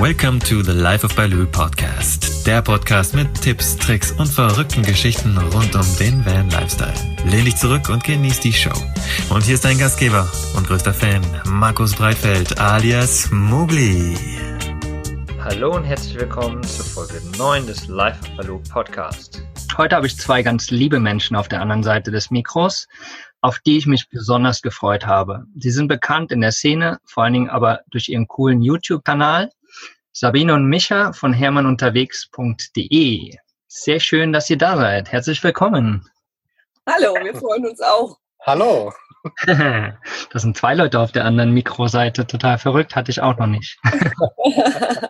Welcome to the Life of Baloo Podcast. Der Podcast mit Tipps, Tricks und verrückten Geschichten rund um den Van Lifestyle. Lehn dich zurück und genieß die Show. Und hier ist dein Gastgeber und größter Fan, Markus Breitfeld alias Mugli. Hallo und herzlich willkommen zur Folge 9 des Life of Baloo Podcast. Heute habe ich zwei ganz liebe Menschen auf der anderen Seite des Mikros, auf die ich mich besonders gefreut habe. Sie sind bekannt in der Szene, vor allen Dingen aber durch ihren coolen YouTube-Kanal Sabine und Micha von hermannunterwegs.de. Sehr schön, dass ihr da seid. Herzlich willkommen. Hallo, wir freuen uns auch. Hallo. das sind zwei Leute auf der anderen Mikroseite. Total verrückt, hatte ich auch noch nicht.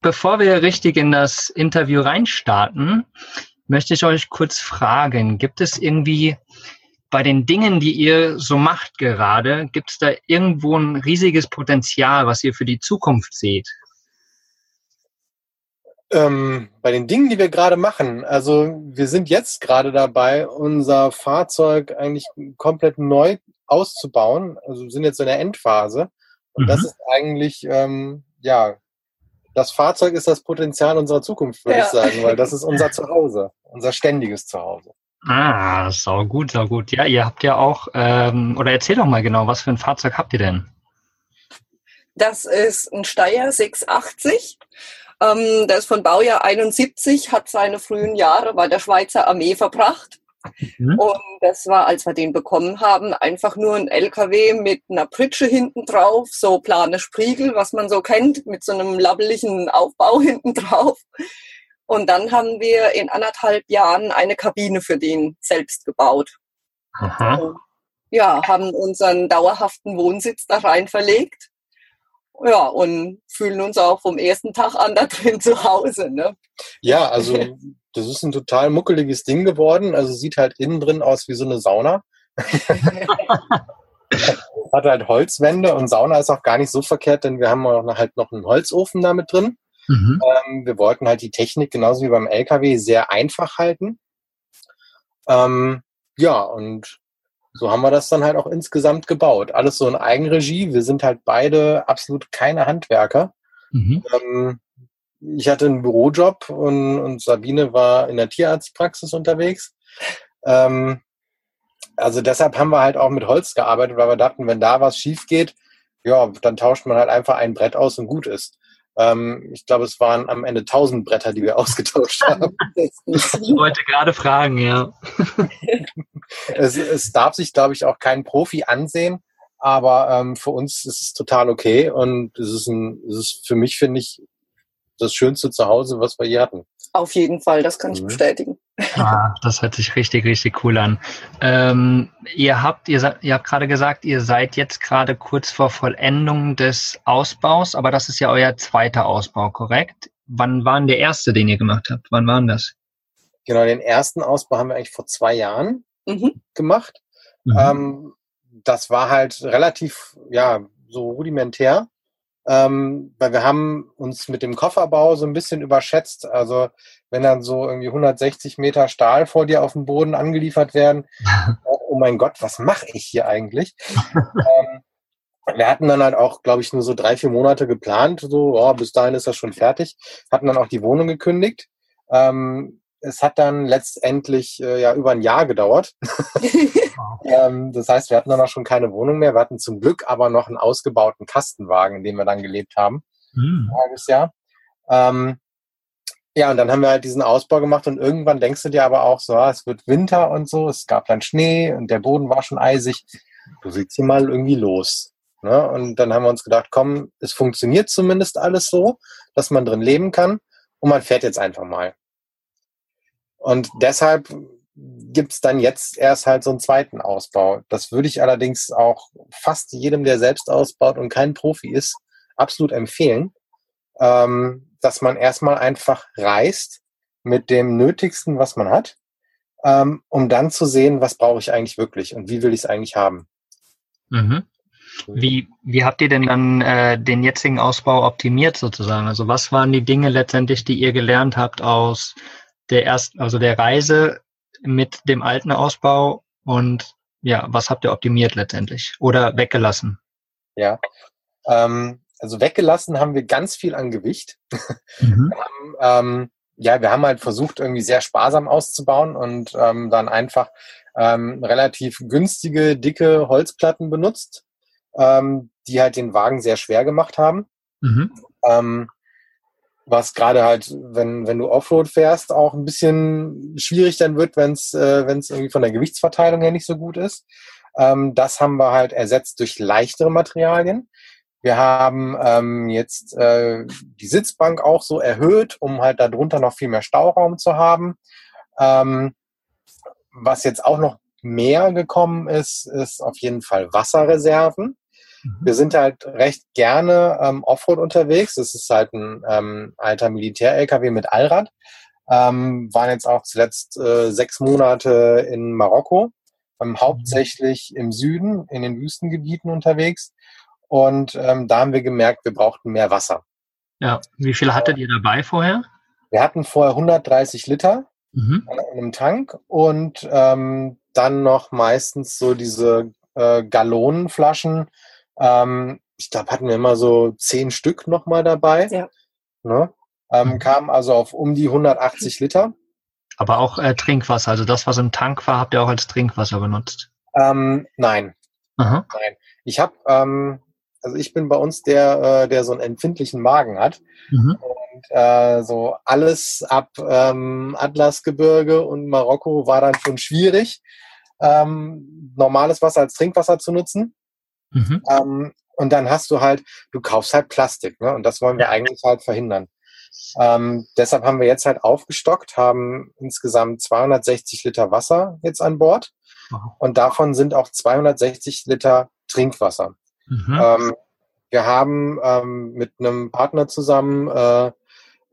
Bevor wir richtig in das Interview reinstarten, möchte ich euch kurz fragen, gibt es irgendwie bei den Dingen, die ihr so macht gerade, gibt es da irgendwo ein riesiges Potenzial, was ihr für die Zukunft seht? Ähm, bei den Dingen, die wir gerade machen, also wir sind jetzt gerade dabei, unser Fahrzeug eigentlich komplett neu auszubauen. Also wir sind jetzt in der Endphase. Und mhm. das ist eigentlich, ähm, ja, das Fahrzeug ist das Potenzial unserer Zukunft, würde ja. ich sagen, weil das ist unser Zuhause, unser ständiges Zuhause. Ah, sau gut, sau gut. Ja, ihr habt ja auch, ähm, oder erzähl doch mal genau, was für ein Fahrzeug habt ihr denn? Das ist ein Steyr 680. Ähm, der ist von Baujahr 71, hat seine frühen Jahre bei der Schweizer Armee verbracht. Mhm. Und das war, als wir den bekommen haben, einfach nur ein LKW mit einer Pritsche hinten drauf, so plane Spriegel, was man so kennt, mit so einem labbeligen Aufbau hinten drauf. Und dann haben wir in anderthalb Jahren eine Kabine für den selbst gebaut. Aha. Und, ja, haben unseren dauerhaften Wohnsitz da rein verlegt. Ja, und fühlen uns auch vom ersten Tag an da drin zu Hause. Ne? Ja, also das ist ein total muckeliges Ding geworden. Also sieht halt innen drin aus wie so eine Sauna. Hat halt Holzwände und Sauna ist auch gar nicht so verkehrt, denn wir haben auch halt noch einen Holzofen damit drin. Mhm. Ähm, wir wollten halt die Technik genauso wie beim LKW sehr einfach halten. Ähm, ja, und so haben wir das dann halt auch insgesamt gebaut. Alles so in Eigenregie. Wir sind halt beide absolut keine Handwerker. Mhm. Ähm, ich hatte einen Bürojob und, und, Sabine war in der Tierarztpraxis unterwegs. Ähm, also deshalb haben wir halt auch mit Holz gearbeitet, weil wir dachten, wenn da was schief geht, ja, dann tauscht man halt einfach ein Brett aus und gut ist. Ähm, ich glaube, es waren am Ende tausend Bretter, die wir ausgetauscht haben. ich wollte gerade fragen, ja. es, es darf sich, glaube ich, auch kein Profi ansehen, aber ähm, für uns ist es total okay und es ist, ein, es ist für mich, finde ich, das schönste Zuhause, was wir hier hatten. Auf jeden Fall, das kann ich bestätigen. Ah, das hört sich richtig, richtig cool an. Ähm, ihr habt, ihr, ihr habt gerade gesagt, ihr seid jetzt gerade kurz vor Vollendung des Ausbaus, aber das ist ja euer zweiter Ausbau, korrekt? Wann war denn der erste, den ihr gemacht habt? Wann war das? Genau, den ersten Ausbau haben wir eigentlich vor zwei Jahren mhm. gemacht. Mhm. Ähm, das war halt relativ, ja, so rudimentär. Ähm, weil wir haben uns mit dem Kofferbau so ein bisschen überschätzt. Also wenn dann so irgendwie 160 Meter Stahl vor dir auf dem Boden angeliefert werden, oh mein Gott, was mache ich hier eigentlich? ähm, wir hatten dann halt auch, glaube ich, nur so drei, vier Monate geplant. So, oh, bis dahin ist das schon fertig. Hatten dann auch die Wohnung gekündigt. Ähm, es hat dann letztendlich äh, ja über ein Jahr gedauert. ähm, das heißt, wir hatten dann auch schon keine Wohnung mehr. Wir hatten zum Glück aber noch einen ausgebauten Kastenwagen, in dem wir dann gelebt haben. Mhm. Ein halbes Jahr. Ähm, ja, und dann haben wir halt diesen Ausbau gemacht und irgendwann denkst du dir aber auch so, ah, es wird Winter und so, es gab dann Schnee und der Boden war schon eisig. Du siehst hier mal irgendwie los. Ne? Und dann haben wir uns gedacht, komm, es funktioniert zumindest alles so, dass man drin leben kann und man fährt jetzt einfach mal. Und deshalb gibt es dann jetzt erst halt so einen zweiten Ausbau. Das würde ich allerdings auch fast jedem, der selbst ausbaut und kein Profi ist, absolut empfehlen, ähm, dass man erstmal einfach reist mit dem Nötigsten, was man hat, ähm, um dann zu sehen, was brauche ich eigentlich wirklich und wie will ich es eigentlich haben. Mhm. Wie, wie habt ihr denn dann äh, den jetzigen Ausbau optimiert sozusagen? Also was waren die Dinge letztendlich, die ihr gelernt habt aus der ersten, also der Reise mit dem alten Ausbau und ja, was habt ihr optimiert letztendlich oder weggelassen? Ja, ähm, also weggelassen haben wir ganz viel an Gewicht. Mhm. Wir haben, ähm, ja, wir haben halt versucht, irgendwie sehr sparsam auszubauen und ähm, dann einfach ähm, relativ günstige, dicke Holzplatten benutzt, ähm, die halt den Wagen sehr schwer gemacht haben. Mhm. Was gerade halt, wenn, wenn du Offroad fährst, auch ein bisschen schwierig dann wird, wenn es äh, wenn's irgendwie von der Gewichtsverteilung her nicht so gut ist. Ähm, das haben wir halt ersetzt durch leichtere Materialien. Wir haben ähm, jetzt äh, die Sitzbank auch so erhöht, um halt darunter noch viel mehr Stauraum zu haben. Ähm, was jetzt auch noch mehr gekommen ist, ist auf jeden Fall Wasserreserven. Mhm. Wir sind halt recht gerne ähm, Offroad unterwegs. Das ist halt ein ähm, alter Militär-LKW mit Allrad. Ähm, waren jetzt auch zuletzt äh, sechs Monate in Marokko, ähm, mhm. hauptsächlich im Süden, in den Wüstengebieten unterwegs. Und ähm, da haben wir gemerkt, wir brauchten mehr Wasser. Ja, wie viel hattet ihr dabei vorher? Wir hatten vorher 130 Liter mhm. in einem Tank und ähm, dann noch meistens so diese äh, Gallonenflaschen ähm, ich glaube, hatten wir immer so zehn Stück nochmal dabei. Ja. Ne? Ähm, mhm. kam also auf um die 180 Liter. Aber auch äh, Trinkwasser, also das, was im Tank war, habt ihr auch als Trinkwasser benutzt? Ähm, nein. Aha. Nein. Ich habe, ähm, also ich bin bei uns der, äh, der so einen empfindlichen Magen hat. Mhm. Und äh, so alles ab ähm, Atlasgebirge und Marokko war dann schon schwierig, ähm, normales Wasser als Trinkwasser zu nutzen. Mhm. Ähm, und dann hast du halt, du kaufst halt Plastik, ne? Und das wollen wir eigentlich halt verhindern. Ähm, deshalb haben wir jetzt halt aufgestockt, haben insgesamt 260 Liter Wasser jetzt an Bord. Wow. Und davon sind auch 260 Liter Trinkwasser. Mhm. Ähm, wir haben ähm, mit einem Partner zusammen äh, äh,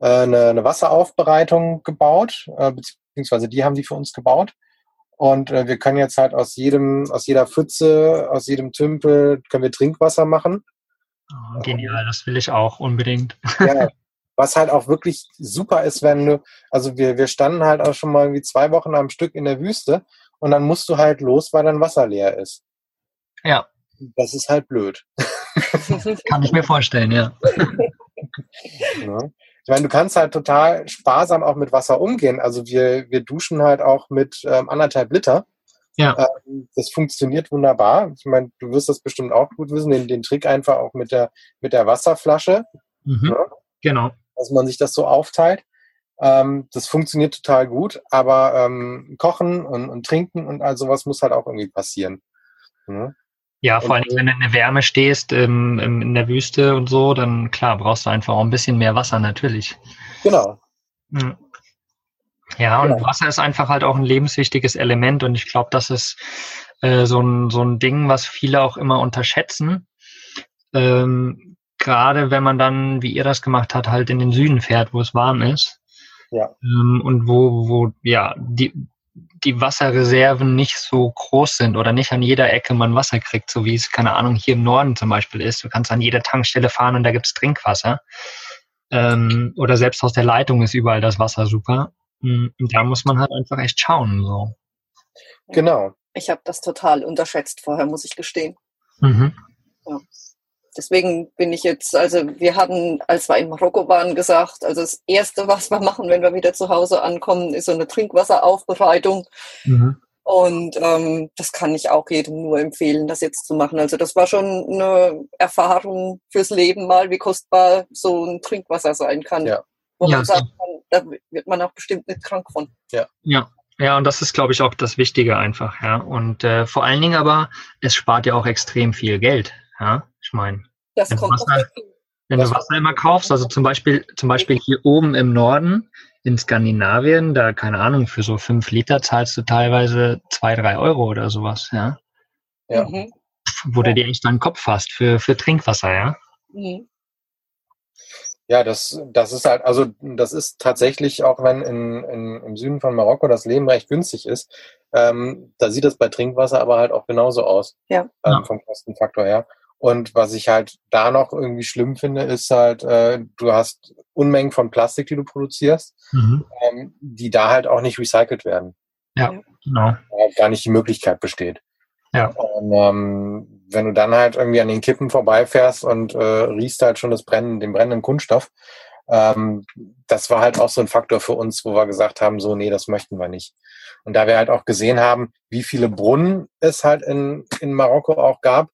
eine, eine Wasseraufbereitung gebaut, äh, beziehungsweise die haben die für uns gebaut. Und äh, wir können jetzt halt aus jedem, aus jeder Pfütze, aus jedem Tümpel, können wir Trinkwasser machen. Oh, genial, das will ich auch unbedingt. Ja, was halt auch wirklich super ist, wenn du, also wir, wir standen halt auch schon mal irgendwie zwei Wochen am Stück in der Wüste und dann musst du halt los, weil dein Wasser leer ist. Ja. Das ist halt blöd. Kann ich mir vorstellen, ja. ja. Ich meine, du kannst halt total sparsam auch mit Wasser umgehen. Also wir, wir duschen halt auch mit ähm, anderthalb Liter. Ja. Ähm, das funktioniert wunderbar. Ich meine, du wirst das bestimmt auch gut wissen, den, den Trick einfach auch mit der, mit der Wasserflasche. Mhm. Ja, genau. Dass man sich das so aufteilt. Ähm, das funktioniert total gut, aber ähm, Kochen und, und Trinken und all sowas muss halt auch irgendwie passieren. Ja. Ja, vor allem, wenn du in der Wärme stehst, ähm, in der Wüste und so, dann klar, brauchst du einfach auch ein bisschen mehr Wasser, natürlich. Genau. Hm. Ja, und ja. Wasser ist einfach halt auch ein lebenswichtiges Element und ich glaube, das ist äh, so, ein, so ein Ding, was viele auch immer unterschätzen. Ähm, Gerade wenn man dann, wie ihr das gemacht habt, halt in den Süden fährt, wo es warm ist. Ja. Ähm, und wo, wo, ja, die, die Wasserreserven nicht so groß sind oder nicht an jeder Ecke man Wasser kriegt, so wie es, keine Ahnung, hier im Norden zum Beispiel ist. Du kannst an jeder Tankstelle fahren und da gibt's Trinkwasser. Ähm, oder selbst aus der Leitung ist überall das Wasser super. Mm, und da muss man halt einfach echt schauen. So. Genau. Ich habe das total unterschätzt vorher, muss ich gestehen. Mhm. Ja deswegen bin ich jetzt, also wir hatten, als wir in Marokko waren, gesagt, also das Erste, was wir machen, wenn wir wieder zu Hause ankommen, ist so eine Trinkwasseraufbereitung. Mhm. Und ähm, das kann ich auch jedem nur empfehlen, das jetzt zu machen. Also das war schon eine Erfahrung fürs Leben mal, wie kostbar so ein Trinkwasser sein kann. Ja. Wo ja, man sagt, da wird man auch bestimmt nicht krank von. Ja. ja. Ja, und das ist, glaube ich, auch das Wichtige einfach, ja. Und äh, vor allen Dingen aber, es spart ja auch extrem viel Geld. Ja, ich meine, das wenn, kommt Wasser, wenn du Wasser immer kaufst, also zum Beispiel, zum Beispiel hier oben im Norden in Skandinavien, da keine Ahnung, für so fünf Liter zahlst du teilweise zwei, drei Euro oder sowas, ja. Ja. Mhm. Wo du dir echt deinen Kopf fasst für, für Trinkwasser, ja. Mhm. Ja, das, das ist halt, also das ist tatsächlich, auch wenn in, in, im Süden von Marokko das Leben recht günstig ist, ähm, da sieht das bei Trinkwasser aber halt auch genauso aus. Ja. Ähm, vom Kostenfaktor her. Und was ich halt da noch irgendwie schlimm finde, ist halt, äh, du hast Unmengen von Plastik, die du produzierst, mhm. ähm, die da halt auch nicht recycelt werden. Ja, genau. Weil gar nicht die Möglichkeit besteht. Ja. Und, ähm, wenn du dann halt irgendwie an den Kippen vorbeifährst und äh, riechst halt schon das Brennen, den brennenden Kunststoff, ähm, das war halt auch so ein Faktor für uns, wo wir gesagt haben, so, nee, das möchten wir nicht. Und da wir halt auch gesehen haben, wie viele Brunnen es halt in, in Marokko auch gab,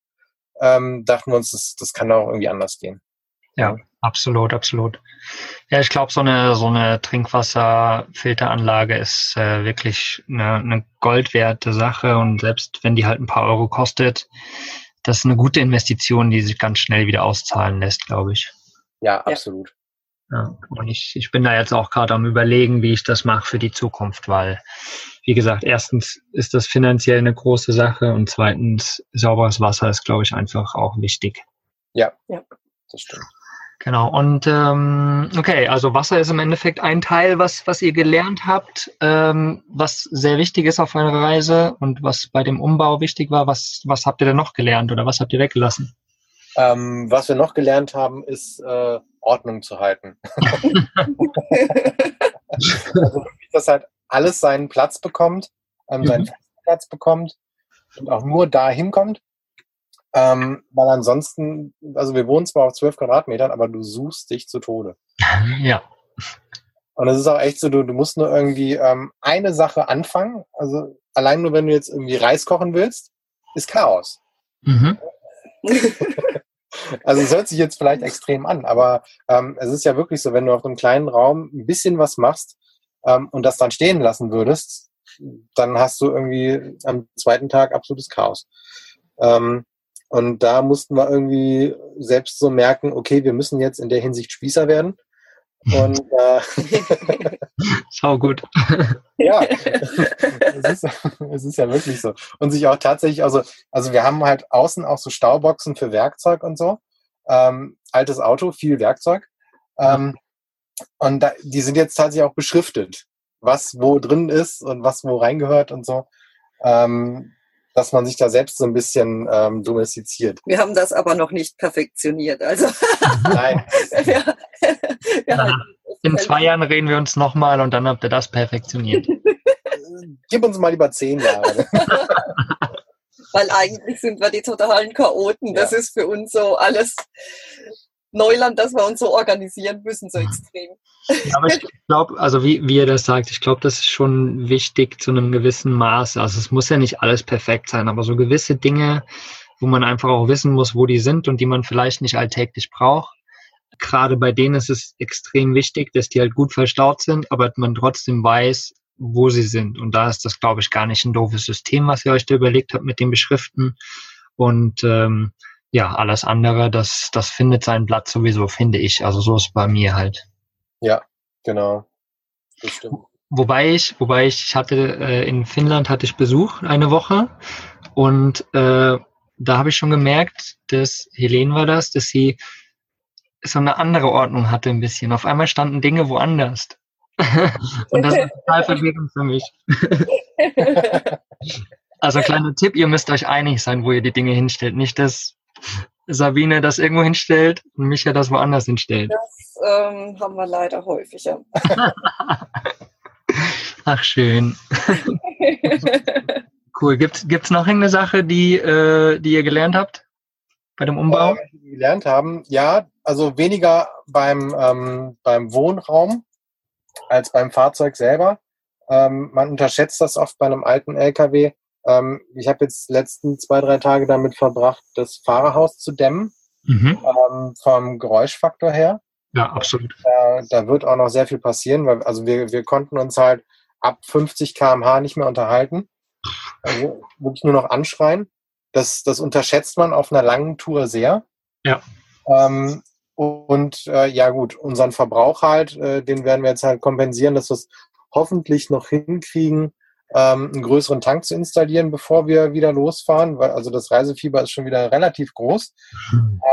ähm, dachten wir uns, das, das kann auch irgendwie anders gehen. Ja, absolut, absolut. Ja, ich glaube, so eine, so eine Trinkwasserfilteranlage ist äh, wirklich eine, eine goldwerte Sache und selbst wenn die halt ein paar Euro kostet, das ist eine gute Investition, die sich ganz schnell wieder auszahlen lässt, glaube ich. Ja, absolut. Ja, und ich, ich bin da jetzt auch gerade am überlegen, wie ich das mache für die Zukunft, weil, wie gesagt, erstens ist das finanziell eine große Sache und zweitens sauberes Wasser ist, glaube ich, einfach auch wichtig. Ja, ja, das stimmt. Genau, und ähm, okay, also Wasser ist im Endeffekt ein Teil, was, was ihr gelernt habt, ähm, was sehr wichtig ist auf eurer Reise und was bei dem Umbau wichtig war. Was, was habt ihr denn noch gelernt oder was habt ihr weggelassen? Ähm, was wir noch gelernt haben, ist äh, Ordnung zu halten. also, dass halt alles seinen Platz bekommt, ähm, seinen mhm. Platz bekommt und auch nur da hinkommt. Ähm, weil ansonsten, also wir wohnen zwar auf zwölf Quadratmetern, aber du suchst dich zu Tode. Ja. Und es ist auch echt so, du, du musst nur irgendwie ähm, eine Sache anfangen. Also allein nur, wenn du jetzt irgendwie Reis kochen willst, ist Chaos. Mhm. also es hört sich jetzt vielleicht extrem an, aber ähm, es ist ja wirklich so, wenn du auf einem kleinen Raum ein bisschen was machst ähm, und das dann stehen lassen würdest, dann hast du irgendwie am zweiten Tag absolutes Chaos. Ähm, und da mussten wir irgendwie selbst so merken, okay, wir müssen jetzt in der Hinsicht Spießer werden. Und äh, Schau gut. ja, es ist, es ist ja wirklich so. Und sich auch tatsächlich, also, also wir haben halt außen auch so Stauboxen für Werkzeug und so. Ähm, altes Auto, viel Werkzeug. Ähm, und da, die sind jetzt tatsächlich auch beschriftet, was wo drin ist und was wo reingehört und so. Ähm, dass man sich da selbst so ein bisschen ähm, domestiziert. Wir haben das aber noch nicht perfektioniert. Also Nein. wir, wir in zwei Jahren reden wir uns nochmal und dann habt ihr das perfektioniert. Gib uns mal lieber zehn Jahre. Weil eigentlich sind wir die totalen Chaoten. Das ja. ist für uns so alles Neuland, dass wir uns so organisieren müssen, so extrem. Aber ich glaube, also wie, wie ihr das sagt, ich glaube, das ist schon wichtig zu einem gewissen Maß. Also es muss ja nicht alles perfekt sein, aber so gewisse Dinge, wo man einfach auch wissen muss, wo die sind und die man vielleicht nicht alltäglich braucht. Gerade bei denen ist es extrem wichtig, dass die halt gut verstaut sind, aber man trotzdem weiß, wo sie sind. Und da ist das, glaube ich, gar nicht ein doofes System, was ihr euch da überlegt habt mit den Beschriften. Und ähm, ja, alles andere, das, das findet seinen Platz sowieso, finde ich. Also so ist bei mir halt. Ja, genau. Das stimmt. Wobei ich, wobei ich, ich hatte äh, in Finnland hatte ich Besuch eine Woche und äh, da habe ich schon gemerkt, dass Helene war das, dass sie so eine andere Ordnung hatte ein bisschen. Auf einmal standen Dinge woanders. und das ist total verwirrend für mich. also kleiner Tipp, ihr müsst euch einig sein, wo ihr die Dinge hinstellt. Nicht, dass Sabine das irgendwo hinstellt und Micha das woanders hinstellt. Das ähm, haben wir leider häufiger. Ach, schön. cool. Gibt es noch irgendeine Sache, die, äh, die ihr gelernt habt bei dem Umbau? Äh, die gelernt haben, ja, also weniger beim, ähm, beim Wohnraum als beim Fahrzeug selber. Ähm, man unterschätzt das oft bei einem alten LKW. Ähm, ich habe jetzt letzten zwei, drei Tage damit verbracht, das Fahrerhaus zu dämmen, mhm. ähm, vom Geräuschfaktor her. Ja, absolut. Da, da wird auch noch sehr viel passieren, weil also wir, wir konnten uns halt ab 50 km/h nicht mehr unterhalten. Also wirklich nur noch anschreien. Das, das unterschätzt man auf einer langen Tour sehr. Ja. Ähm, und äh, ja gut, unseren Verbrauch halt, äh, den werden wir jetzt halt kompensieren, dass wir es hoffentlich noch hinkriegen, ähm, einen größeren Tank zu installieren, bevor wir wieder losfahren, weil also das Reisefieber ist schon wieder relativ groß.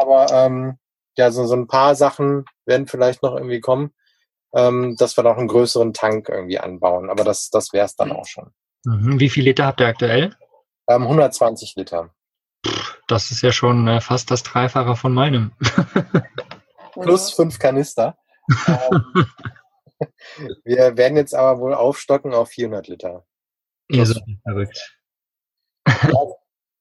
Aber ähm, ja, so, so ein paar Sachen werden vielleicht noch irgendwie kommen, ähm, dass wir noch einen größeren Tank irgendwie anbauen. Aber das, das wäre es dann auch schon. Mhm. Wie viel Liter habt ihr aktuell? Ähm, 120 Liter. Das ist ja schon äh, fast das Dreifache von meinem. Plus fünf Kanister. ähm, wir werden jetzt aber wohl aufstocken auf 400 Liter. Ihr seid verrückt.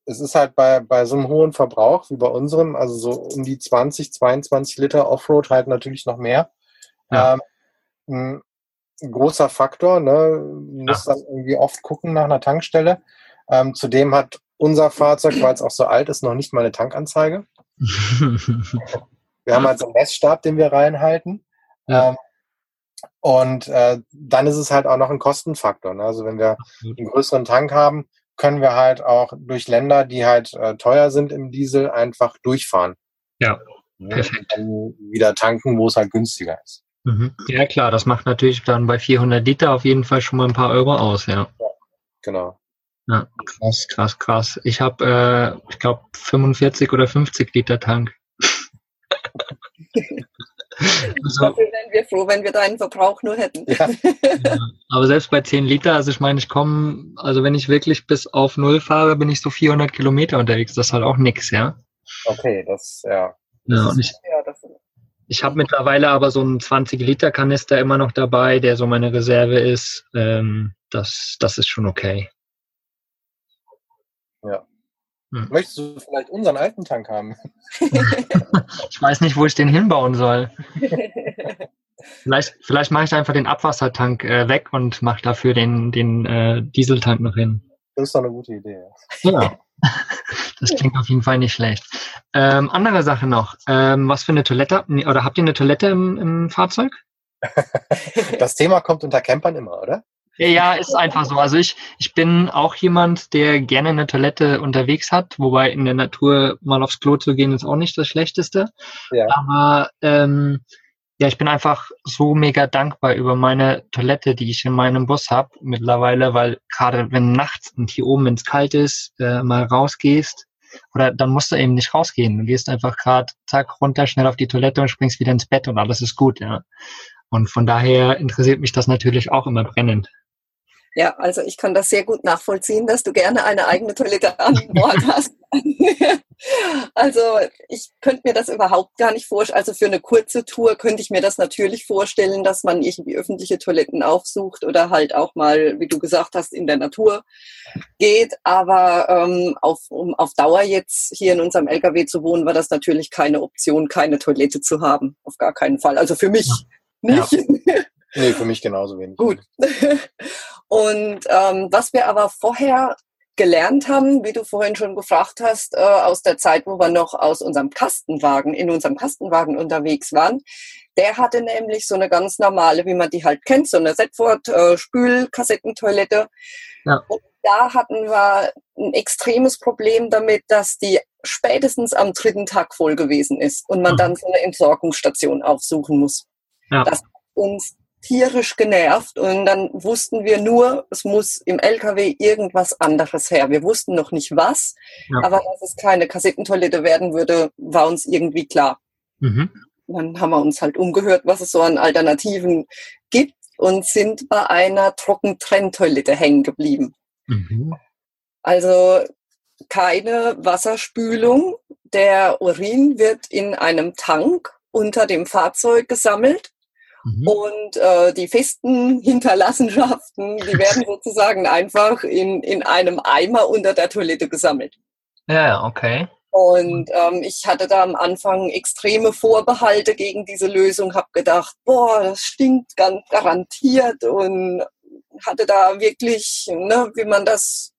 es ist halt bei, bei so einem hohen Verbrauch wie bei unserem, also so um die 20, 22 Liter Offroad halt natürlich noch mehr. Ja. Ähm, ein großer Faktor, ne? Muss ja. dann irgendwie oft gucken nach einer Tankstelle. Ähm, zudem hat unser Fahrzeug, weil es auch so alt ist, noch nicht mal eine Tankanzeige. wir haben halt so einen Messstab, den wir reinhalten. Ja. Ähm, und äh, dann ist es halt auch noch ein Kostenfaktor. Ne? Also wenn wir einen größeren Tank haben, können wir halt auch durch Länder, die halt äh, teuer sind im Diesel, einfach durchfahren. Ja, perfekt. Und dann wieder tanken, wo es halt günstiger ist. Mhm. Ja klar, das macht natürlich dann bei 400 Liter auf jeden Fall schon mal ein paar Euro aus, ja. ja genau. Ja, krass, krass, krass. Ich habe, äh, ich glaube, 45 oder 50 Liter Tank. Also, Dafür wären wir froh, wenn wir deinen Verbrauch nur hätten. Ja. ja, aber selbst bei 10 Liter, also ich meine, ich komme, also wenn ich wirklich bis auf Null fahre, bin ich so 400 Kilometer unterwegs. Das ist halt auch nix, ja. Okay, das, ja. Ja, und ich, ja, das ich habe mittlerweile aber so einen 20-Liter-Kanister immer noch dabei, der so meine Reserve ist. Ähm, das, das ist schon okay. Ja. Hm. Möchtest du vielleicht unseren alten Tank haben? ich weiß nicht, wo ich den hinbauen soll. vielleicht vielleicht mache ich einfach den Abwassertank äh, weg und mache dafür den, den äh, Dieseltank noch hin. Das ist doch eine gute Idee. Ja. Das klingt auf jeden Fall nicht schlecht. Ähm, andere Sache noch. Ähm, was für eine Toilette? Oder habt ihr eine Toilette im, im Fahrzeug? Das Thema kommt unter Campern immer, oder? Ja, ist einfach so. Also ich, ich bin auch jemand, der gerne eine Toilette unterwegs hat, wobei in der Natur mal aufs Klo zu gehen ist auch nicht das Schlechteste. Ja. Aber ähm, ja, ich bin einfach so mega dankbar über meine Toilette, die ich in meinem Bus habe mittlerweile, weil gerade wenn nachts und hier oben, wenn es kalt ist, äh, mal rausgehst, oder dann musst du eben nicht rausgehen. Du gehst einfach gerade zack runter, schnell auf die Toilette und springst wieder ins Bett und alles ist gut, ja. Und von daher interessiert mich das natürlich auch immer brennend. Ja, also ich kann das sehr gut nachvollziehen, dass du gerne eine eigene Toilette an Bord hast. also ich könnte mir das überhaupt gar nicht vorstellen. Also für eine kurze Tour könnte ich mir das natürlich vorstellen, dass man irgendwie öffentliche Toiletten aufsucht oder halt auch mal, wie du gesagt hast, in der Natur geht. Aber ähm, auf, um auf Dauer jetzt hier in unserem LKW zu wohnen, war das natürlich keine Option, keine Toilette zu haben. Auf gar keinen Fall. Also für mich nicht. Ja. Nee, für mich genauso wenig. Gut. Und ähm, was wir aber vorher gelernt haben, wie du vorhin schon gefragt hast, äh, aus der Zeit, wo wir noch aus unserem Kastenwagen, in unserem Kastenwagen unterwegs waren, der hatte nämlich so eine ganz normale, wie man die halt kennt, so eine Setford äh, Spülkassettentoilette. Ja. Und da hatten wir ein extremes Problem damit, dass die spätestens am dritten Tag voll gewesen ist und man mhm. dann so eine Entsorgungsstation aufsuchen muss. Ja. Das hat uns tierisch genervt und dann wussten wir nur, es muss im LKW irgendwas anderes her. Wir wussten noch nicht was, ja. aber dass es keine Kassettentoilette werden würde, war uns irgendwie klar. Mhm. Dann haben wir uns halt umgehört, was es so an Alternativen gibt und sind bei einer Trockentrenntoilette hängen geblieben. Mhm. Also keine Wasserspülung. Der Urin wird in einem Tank unter dem Fahrzeug gesammelt Mhm. Und äh, die festen Hinterlassenschaften, die werden sozusagen einfach in, in einem Eimer unter der Toilette gesammelt. Ja, okay. Und ähm, ich hatte da am Anfang extreme Vorbehalte gegen diese Lösung, habe gedacht, boah, das stinkt ganz garantiert und hatte da wirklich, ne, wie man das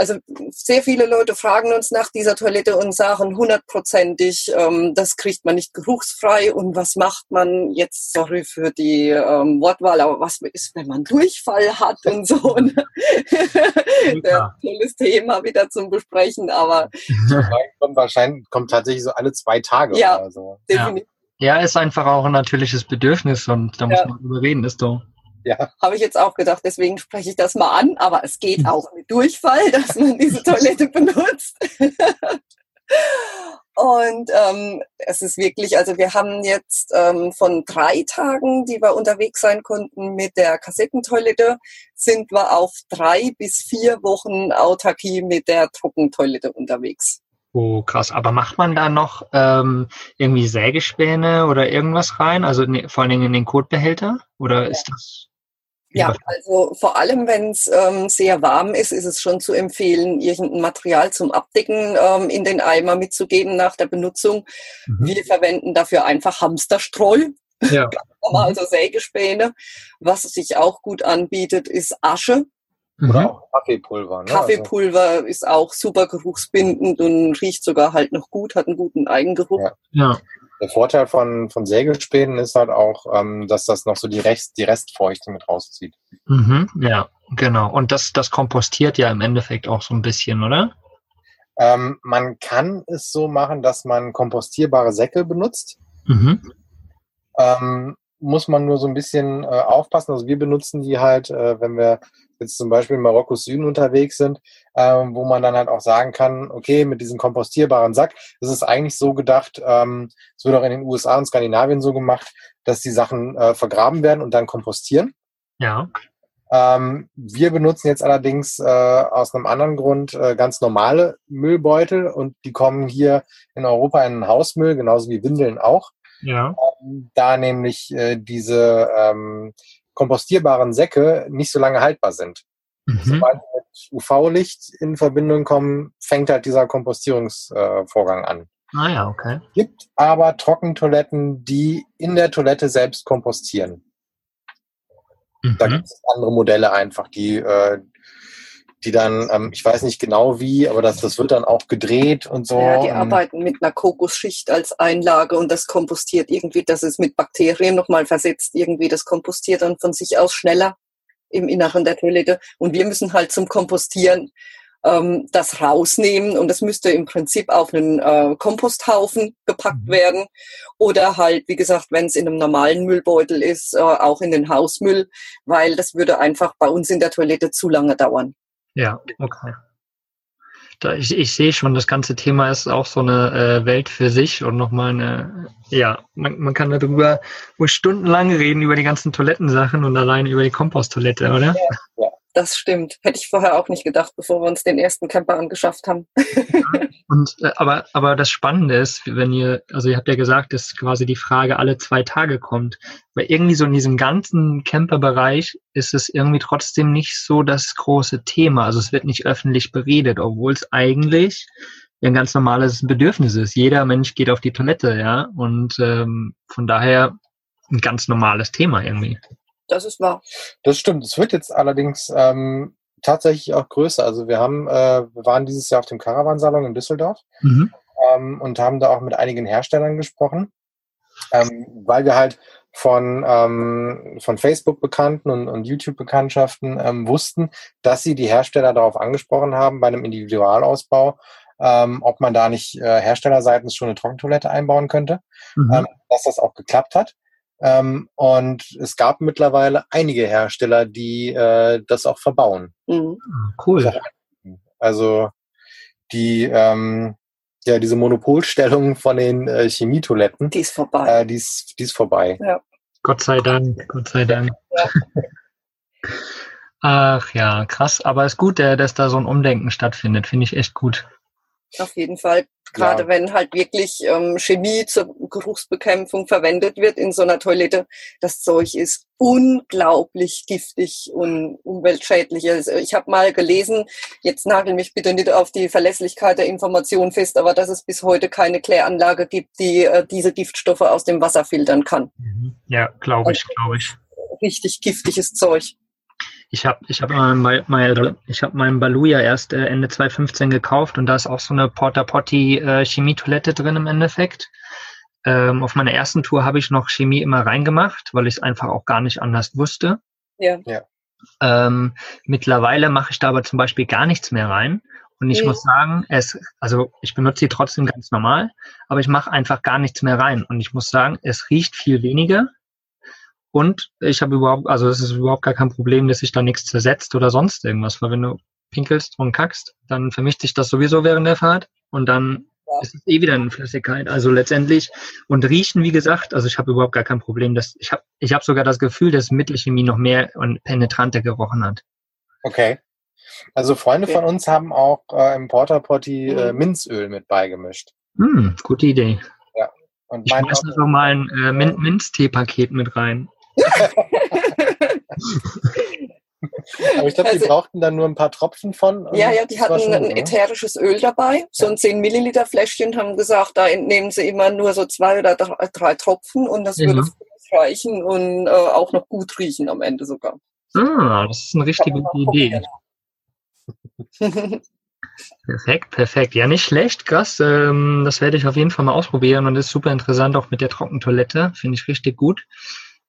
also sehr viele Leute fragen uns nach dieser Toilette und sagen hundertprozentig, ähm, das kriegt man nicht geruchsfrei. Und was macht man jetzt, sorry für die ähm, Wortwahl, aber was ist, wenn man Durchfall hat und so. Ne? ja. Tolles Thema wieder zum Besprechen, aber kommt wahrscheinlich kommt tatsächlich so alle zwei Tage ja, oder so. Definitiv. Ja. ja, ist einfach auch ein natürliches Bedürfnis und da muss ja. man drüber reden, ist doch. Ja. Habe ich jetzt auch gedacht, deswegen spreche ich das mal an, aber es geht auch mit Durchfall, dass man diese Toilette benutzt. Und ähm, es ist wirklich, also wir haben jetzt ähm, von drei Tagen, die wir unterwegs sein konnten mit der Kassettentoilette, sind wir auf drei bis vier Wochen Autarkie mit der Trockentoilette unterwegs. Oh, krass. Aber macht man da noch ähm, irgendwie Sägespäne oder irgendwas rein? Also ne, vor allen Dingen in den Kotbehälter? Oder ja. ist das? Ja, also vor allem, wenn es ähm, sehr warm ist, ist es schon zu empfehlen, irgendein Material zum Abdecken ähm, in den Eimer mitzugeben nach der Benutzung. Mhm. Wir verwenden dafür einfach Hamsterstreu. Ja. also Sägespäne. Was sich auch gut anbietet, ist Asche. Oder mhm. auch Kaffeepulver. Ne? Kaffeepulver also. ist auch super geruchsbindend und riecht sogar halt noch gut, hat einen guten Eigengeruch. Ja. ja. Der Vorteil von, von Sägespänen ist halt auch, ähm, dass das noch so die, Rest, die Restfeuchte mit rauszieht. Mhm, ja, genau. Und das, das kompostiert ja im Endeffekt auch so ein bisschen, oder? Ähm, man kann es so machen, dass man kompostierbare Säcke benutzt. Mhm. Ähm, muss man nur so ein bisschen äh, aufpassen. Also wir benutzen die halt, äh, wenn wir jetzt zum Beispiel in Marokkos Süden unterwegs sind, ähm, wo man dann halt auch sagen kann, okay, mit diesem kompostierbaren Sack, das ist eigentlich so gedacht, ähm, es wird auch in den USA und Skandinavien so gemacht, dass die Sachen äh, vergraben werden und dann kompostieren. Ja. Ähm, wir benutzen jetzt allerdings äh, aus einem anderen Grund äh, ganz normale Müllbeutel und die kommen hier in Europa in den Hausmüll, genauso wie Windeln auch. Ja. Ähm, da nämlich äh, diese ähm, kompostierbaren Säcke nicht so lange haltbar sind. Mhm. Sobald sie mit UV-Licht in Verbindung kommen, fängt halt dieser Kompostierungsvorgang äh, an. Ah ja, okay. Gibt aber Trockentoiletten, die in der Toilette selbst kompostieren. Mhm. Da gibt es andere Modelle einfach, die, äh, die dann, ähm, ich weiß nicht genau wie, aber das, das wird dann auch gedreht und so. Ja, die arbeiten mit einer Kokosschicht als Einlage und das kompostiert irgendwie, das ist mit Bakterien nochmal versetzt, irgendwie, das kompostiert dann von sich aus schneller im Inneren der Toilette. Und wir müssen halt zum Kompostieren ähm, das rausnehmen und das müsste im Prinzip auf einen äh, Komposthaufen gepackt mhm. werden oder halt, wie gesagt, wenn es in einem normalen Müllbeutel ist, äh, auch in den Hausmüll, weil das würde einfach bei uns in der Toilette zu lange dauern. Ja, okay. Da, ich, ich sehe schon, das ganze Thema ist auch so eine äh, Welt für sich und nochmal eine, ja, man, man kann darüber stundenlang reden, über die ganzen Toilettensachen und allein über die Komposttoilette, oder? Ja, ja. Das stimmt. Hätte ich vorher auch nicht gedacht, bevor wir uns den ersten Camper angeschafft haben. und äh, aber aber das Spannende ist, wenn ihr, also ihr habt ja gesagt, dass quasi die Frage alle zwei Tage kommt, weil irgendwie so in diesem ganzen Camperbereich ist es irgendwie trotzdem nicht so das große Thema. Also es wird nicht öffentlich beredet, obwohl es eigentlich ein ganz normales Bedürfnis ist. Jeder Mensch geht auf die Toilette, ja, und ähm, von daher ein ganz normales Thema irgendwie. Das ist wahr. Das stimmt. Es wird jetzt allerdings ähm, tatsächlich auch größer. Also wir haben, äh, wir waren dieses Jahr auf dem Caravansalon in Düsseldorf mhm. ähm, und haben da auch mit einigen Herstellern gesprochen, ähm, weil wir halt von, ähm, von Facebook-Bekannten und, und YouTube-Bekanntschaften ähm, wussten, dass sie die Hersteller darauf angesprochen haben bei einem Individualausbau, ähm, ob man da nicht äh, herstellerseitens schon eine Trockentoilette einbauen könnte, mhm. ähm, dass das auch geklappt hat. Ähm, und es gab mittlerweile einige Hersteller, die äh, das auch verbauen. Mhm. Cool. Also die ähm, ja diese Monopolstellung von den äh, Chemietoiletten. Die ist vorbei. Äh, die, ist, die ist vorbei. Ja. Gott sei Dank, Gott sei Dank. Ja. Ach ja, krass. Aber es ist gut, dass da so ein Umdenken stattfindet. Finde ich echt gut. Auf jeden Fall. Gerade ja. wenn halt wirklich ähm, Chemie zur Geruchsbekämpfung verwendet wird in so einer Toilette. Das Zeug ist unglaublich giftig und umweltschädlich. Also ich habe mal gelesen, jetzt nagel mich bitte nicht auf die Verlässlichkeit der Information fest, aber dass es bis heute keine Kläranlage gibt, die äh, diese Giftstoffe aus dem Wasser filtern kann. Mhm. Ja, glaube ich, glaube ich. Richtig giftiges Zeug. Ich habe ich hab mein, mein, ich hab meinen Baluja erst äh, Ende 2015 gekauft und da ist auch so eine Porta Potti äh, Chemietoilette drin im Endeffekt. Ähm, auf meiner ersten Tour habe ich noch Chemie immer reingemacht, weil ich es einfach auch gar nicht anders wusste. Ja. ja. Ähm, mittlerweile mache ich da aber zum Beispiel gar nichts mehr rein. Und ich ja. muss sagen, es, also ich benutze sie trotzdem ganz normal, aber ich mache einfach gar nichts mehr rein. Und ich muss sagen, es riecht viel weniger. Und ich habe überhaupt, also es ist überhaupt gar kein Problem, dass sich da nichts zersetzt oder sonst irgendwas, weil wenn du pinkelst und kackst, dann vermischt sich das sowieso während der Fahrt und dann ja. ist es eh wieder eine Flüssigkeit. Also letztendlich und riechen, wie gesagt, also ich habe überhaupt gar kein Problem, dass ich habe ich habe sogar das Gefühl, dass Mittelchemie noch mehr und penetranter gerochen hat. Okay. Also Freunde okay. von uns haben auch äh, im Porta Potti äh, mhm. Minzöl mit beigemischt. Hm, gute Idee. Ja. Und ich schmeiß noch mal ein äh, Min Minztee-Paket mit rein. Aber ich glaube, also, die brauchten dann nur ein paar Tropfen von. Ja, ja, die hatten ein gut, ätherisches Öl dabei, so ein 10 Milliliter Fläschchen, haben gesagt, da entnehmen sie immer nur so zwei oder drei, Tropfen und das ja. würde reichen und äh, auch noch gut riechen am Ende sogar. Ah, das ist eine richtige Idee. Perfekt, perfekt. Ja, nicht schlecht, krass. Ähm, das werde ich auf jeden Fall mal ausprobieren und ist super interessant, auch mit der Trockentoilette. Finde ich richtig gut.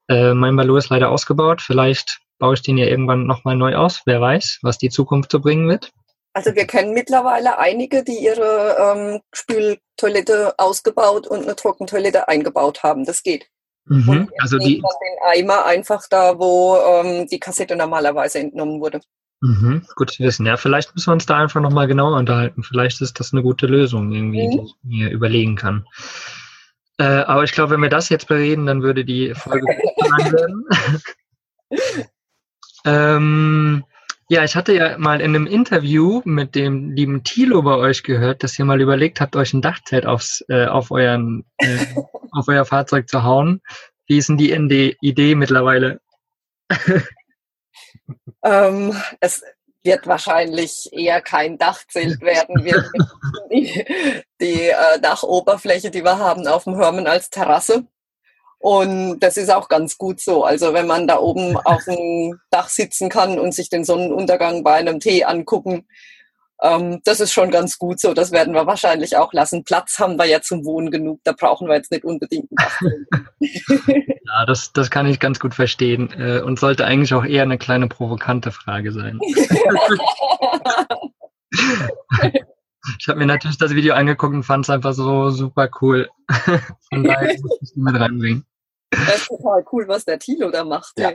Äh, mein Balou ist leider ausgebaut. Vielleicht baue ich den ja irgendwann nochmal neu aus. Wer weiß, was die Zukunft so bringen wird. Also wir kennen mittlerweile einige, die ihre ähm, Spültoilette ausgebaut und eine Trockentoilette eingebaut haben. Das geht. Mhm, also die den Eimer einfach da, wo ähm, die Kassette normalerweise entnommen wurde. Mhm, gut zu wissen. Ja, vielleicht müssen wir uns da einfach nochmal genauer unterhalten. Vielleicht ist das eine gute Lösung, irgendwie, mhm. die ich mir überlegen kann. Äh, aber ich glaube, wenn wir das jetzt bereden, dann würde die Folge lang werden. ähm, ja, ich hatte ja mal in einem Interview mit dem lieben Thilo bei euch gehört, dass ihr mal überlegt habt, euch ein Dachzelt aufs, äh, auf, euren, äh, auf euer Fahrzeug zu hauen. Wie ist denn die Idee mittlerweile? ähm, es wird wahrscheinlich eher kein Dachzelt werden. Wir die, die äh, Dachoberfläche, die wir haben auf dem Hörmen als Terrasse. Und das ist auch ganz gut so. Also wenn man da oben auf dem Dach sitzen kann und sich den Sonnenuntergang bei einem Tee angucken, ähm, das ist schon ganz gut so. Das werden wir wahrscheinlich auch lassen. Platz haben wir ja zum Wohnen genug. Da brauchen wir jetzt nicht unbedingt ja, das, das kann ich ganz gut verstehen. Äh, und sollte eigentlich auch eher eine kleine provokante Frage sein. Ich habe mir natürlich das Video angeguckt und fand es einfach so super cool. Von daher muss ich es mit reinbringen. Das ist total cool, was der Tilo da macht. Ja.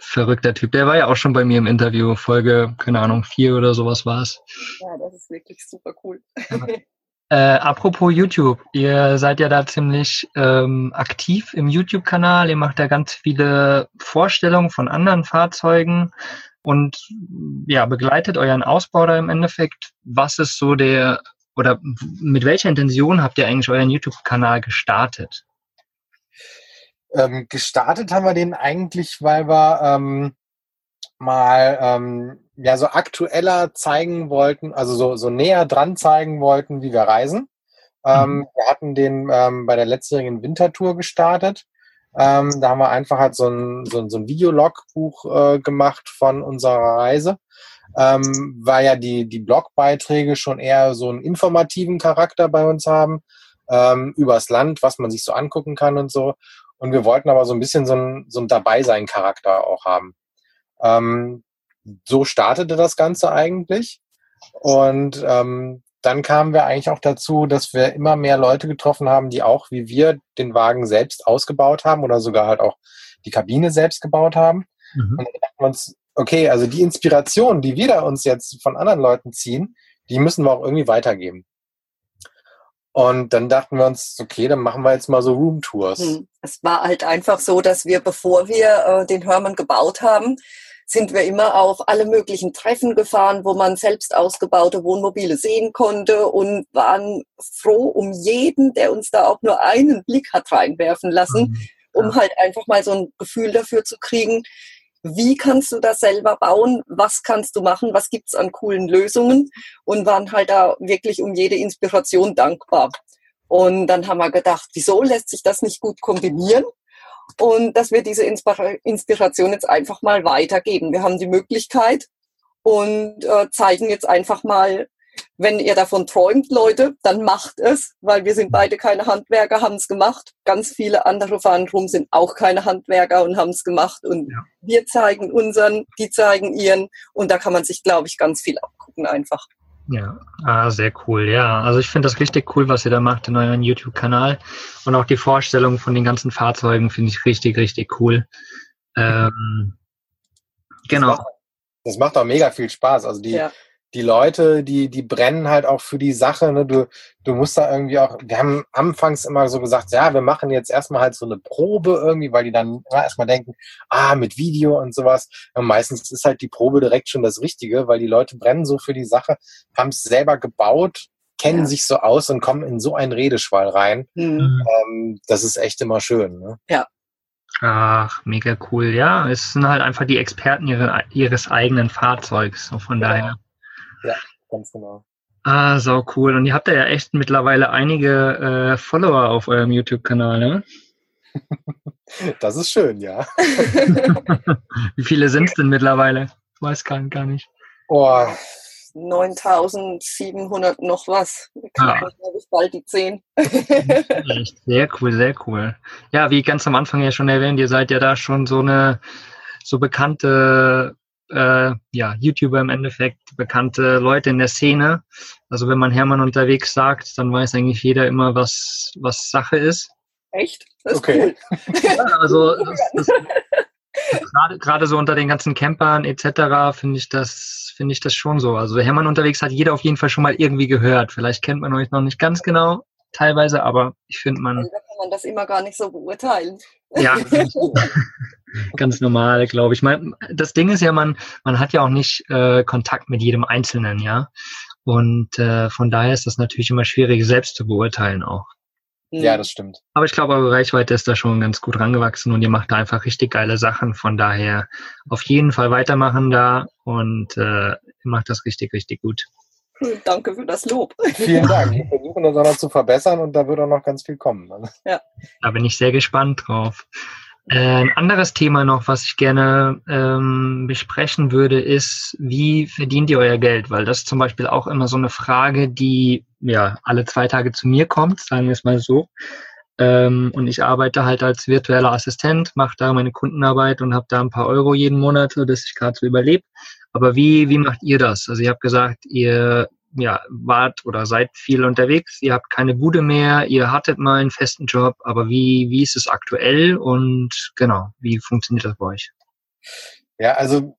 Verrückter Typ. Der war ja auch schon bei mir im Interview. Folge, keine Ahnung, vier oder sowas war es. Ja, das ist wirklich super cool. Äh, apropos YouTube, ihr seid ja da ziemlich ähm, aktiv im YouTube-Kanal. Ihr macht ja ganz viele Vorstellungen von anderen Fahrzeugen und ja, begleitet euren Ausbau da im Endeffekt. Was ist so der, oder mit welcher Intention habt ihr eigentlich euren YouTube-Kanal gestartet? Ähm, gestartet haben wir den eigentlich, weil wir ähm, mal ähm, ja so aktueller zeigen wollten, also so, so näher dran zeigen wollten, wie wir reisen. Ähm, mhm. Wir hatten den ähm, bei der letztjährigen Wintertour gestartet ähm, da haben wir einfach halt so ein, so ein, so ein Videologbuch äh, gemacht von unserer Reise, weil ja die, die Blogbeiträge schon eher so einen informativen Charakter bei uns haben, übers Land, was man sich so angucken kann und so. Und wir wollten aber so ein bisschen so ein, so ein Dabeisein-Charakter auch haben. Ähm, so startete das Ganze eigentlich. Und ähm, dann kamen wir eigentlich auch dazu, dass wir immer mehr Leute getroffen haben, die auch wie wir den Wagen selbst ausgebaut haben oder sogar halt auch die Kabine selbst gebaut haben. Mhm. Und dann dachten wir uns, okay, also die Inspiration, die wir da uns jetzt von anderen Leuten ziehen, die müssen wir auch irgendwie weitergeben. Und dann dachten wir uns, okay, dann machen wir jetzt mal so Roomtours. Hm. Es war halt einfach so, dass wir, bevor wir äh, den Hörmann gebaut haben, sind wir immer auf alle möglichen Treffen gefahren, wo man selbst ausgebaute Wohnmobile sehen konnte und waren froh um jeden, der uns da auch nur einen Blick hat reinwerfen lassen, mhm. um halt einfach mal so ein Gefühl dafür zu kriegen, wie kannst du das selber bauen, was kannst du machen, was gibt's an coolen Lösungen und waren halt da wirklich um jede Inspiration dankbar. Und dann haben wir gedacht, wieso lässt sich das nicht gut kombinieren? und dass wir diese Inspiration jetzt einfach mal weitergeben. Wir haben die Möglichkeit und äh, zeigen jetzt einfach mal, wenn ihr davon träumt, Leute, dann macht es, weil wir sind beide keine Handwerker, haben es gemacht. Ganz viele andere fahren rum, sind auch keine Handwerker und haben es gemacht. Und ja. wir zeigen unseren, die zeigen ihren. Und da kann man sich, glaube ich, ganz viel abgucken einfach. Ja, ah, sehr cool. Ja, also ich finde das richtig cool, was ihr da macht in eurem YouTube-Kanal. Und auch die Vorstellung von den ganzen Fahrzeugen finde ich richtig, richtig cool. Ähm, genau. Das macht, das macht, auch mega viel Spaß. Also die, ja die Leute, die, die brennen halt auch für die Sache. Ne? Du, du musst da irgendwie auch, wir haben anfangs immer so gesagt, ja, wir machen jetzt erstmal halt so eine Probe irgendwie, weil die dann immer erstmal denken, ah, mit Video und sowas. Und meistens ist halt die Probe direkt schon das Richtige, weil die Leute brennen so für die Sache, haben es selber gebaut, kennen ja. sich so aus und kommen in so einen Redeschwall rein. Mhm. Ähm, das ist echt immer schön. Ne? Ja, Ach, mega cool. Ja, es sind halt einfach die Experten ihre, ihres eigenen Fahrzeugs. So von ja. daher. Ja, ganz genau. Ah, so cool. Und ihr habt ja echt mittlerweile einige äh, Follower auf eurem YouTube-Kanal, ne? Das ist schön, ja. Wie viele sind es denn mittlerweile? Ich weiß gar, gar nicht. Oh, 9700 noch was. Ah. ich bald die 10. sehr cool, sehr cool. Ja, wie ganz am Anfang ja schon erwähnt, ihr seid ja da schon so eine so bekannte äh, ja, YouTuber im Endeffekt, bekannte Leute in der Szene. Also wenn man Hermann unterwegs sagt, dann weiß eigentlich jeder immer, was, was Sache ist. Echt? Das ist okay. cool. Ja, also das, das, gerade, gerade so unter den ganzen Campern etc. finde ich das finde ich das schon so. Also Hermann unterwegs hat jeder auf jeden Fall schon mal irgendwie gehört. Vielleicht kennt man euch noch nicht ganz genau, teilweise, aber ich finde man. Da kann man das immer gar nicht so beurteilen. Ja, ganz normal, glaube ich. Mein, das Ding ist ja, man, man hat ja auch nicht äh, Kontakt mit jedem Einzelnen, ja. Und äh, von daher ist das natürlich immer schwierig, selbst zu beurteilen auch. Ja, das stimmt. Aber ich glaube, eure Reichweite ist da schon ganz gut rangewachsen und ihr macht da einfach richtig geile Sachen. Von daher auf jeden Fall weitermachen da und äh, ihr macht das richtig, richtig gut. Danke für das Lob. Vielen Dank. Wir versuchen das auch noch zu verbessern und da wird auch noch ganz viel kommen. Ja. Da bin ich sehr gespannt drauf. Äh, ein anderes Thema noch, was ich gerne ähm, besprechen würde, ist, wie verdient ihr euer Geld? Weil das ist zum Beispiel auch immer so eine Frage, die ja alle zwei Tage zu mir kommt, sagen wir es mal so. Ähm, und ich arbeite halt als virtueller Assistent, mache da meine Kundenarbeit und habe da ein paar Euro jeden Monat, so dass ich gerade so überlebe. Aber wie, wie macht ihr das? Also ihr habt gesagt, ihr ja, wart oder seid viel unterwegs, ihr habt keine Bude mehr, ihr hattet mal einen festen Job, aber wie, wie ist es aktuell und genau, wie funktioniert das bei euch? Ja, also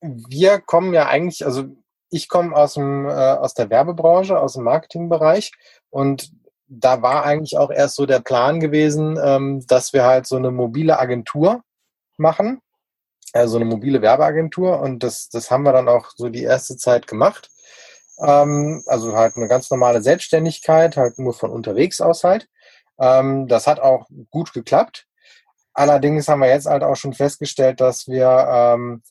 wir kommen ja eigentlich, also ich komme aus dem äh, aus der Werbebranche, aus dem Marketingbereich und da war eigentlich auch erst so der Plan gewesen, ähm, dass wir halt so eine mobile Agentur machen, also eine mobile Werbeagentur und das das haben wir dann auch so die erste Zeit gemacht ähm, also halt eine ganz normale Selbstständigkeit, halt nur von unterwegs aus halt. Ähm, das hat auch gut geklappt. Allerdings haben wir jetzt halt auch schon festgestellt, dass wir ähm,